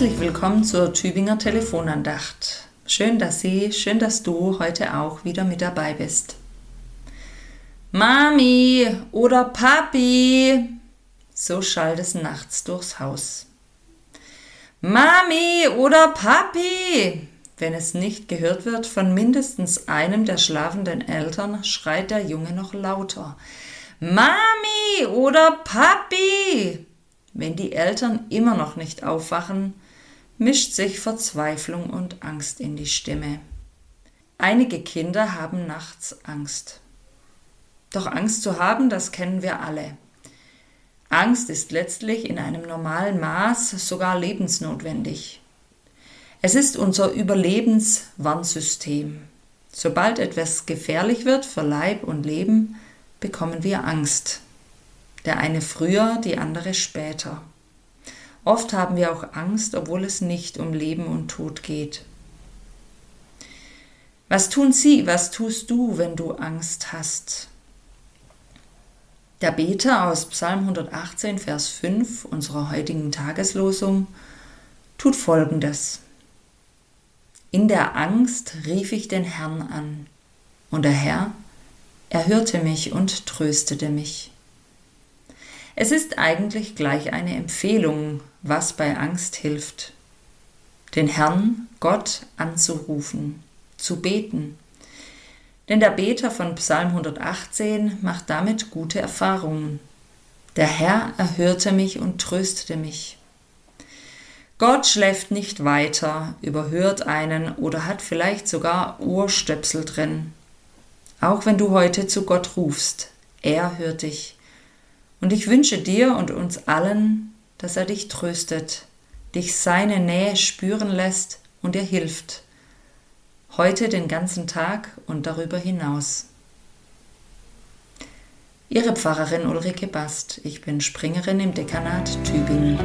Herzlich willkommen zur Tübinger Telefonandacht. Schön, dass Sie, schön, dass du heute auch wieder mit dabei bist. Mami oder Papi, so schallt es nachts durchs Haus. Mami oder Papi, wenn es nicht gehört wird von mindestens einem der schlafenden Eltern, schreit der Junge noch lauter. Mami oder Papi! Wenn die Eltern immer noch nicht aufwachen, mischt sich Verzweiflung und Angst in die Stimme. Einige Kinder haben nachts Angst. Doch Angst zu haben, das kennen wir alle. Angst ist letztlich in einem normalen Maß sogar lebensnotwendig. Es ist unser Überlebenswarnsystem. Sobald etwas gefährlich wird für Leib und Leben, bekommen wir Angst. Der eine früher, die andere später. Oft haben wir auch Angst, obwohl es nicht um Leben und Tod geht. Was tun Sie, was tust du, wenn du Angst hast? Der Beter aus Psalm 118, Vers 5 unserer heutigen Tageslosung tut Folgendes. In der Angst rief ich den Herrn an, und der Herr erhörte mich und tröstete mich. Es ist eigentlich gleich eine Empfehlung, was bei Angst hilft. Den Herrn, Gott, anzurufen, zu beten. Denn der Beter von Psalm 118 macht damit gute Erfahrungen. Der Herr erhörte mich und tröstete mich. Gott schläft nicht weiter, überhört einen oder hat vielleicht sogar Ohrstöpsel drin. Auch wenn du heute zu Gott rufst, er hört dich. Und ich wünsche dir und uns allen, dass er dich tröstet, dich seine Nähe spüren lässt und dir hilft. Heute den ganzen Tag und darüber hinaus. Ihre Pfarrerin Ulrike Bast. Ich bin Springerin im Dekanat Tübingen.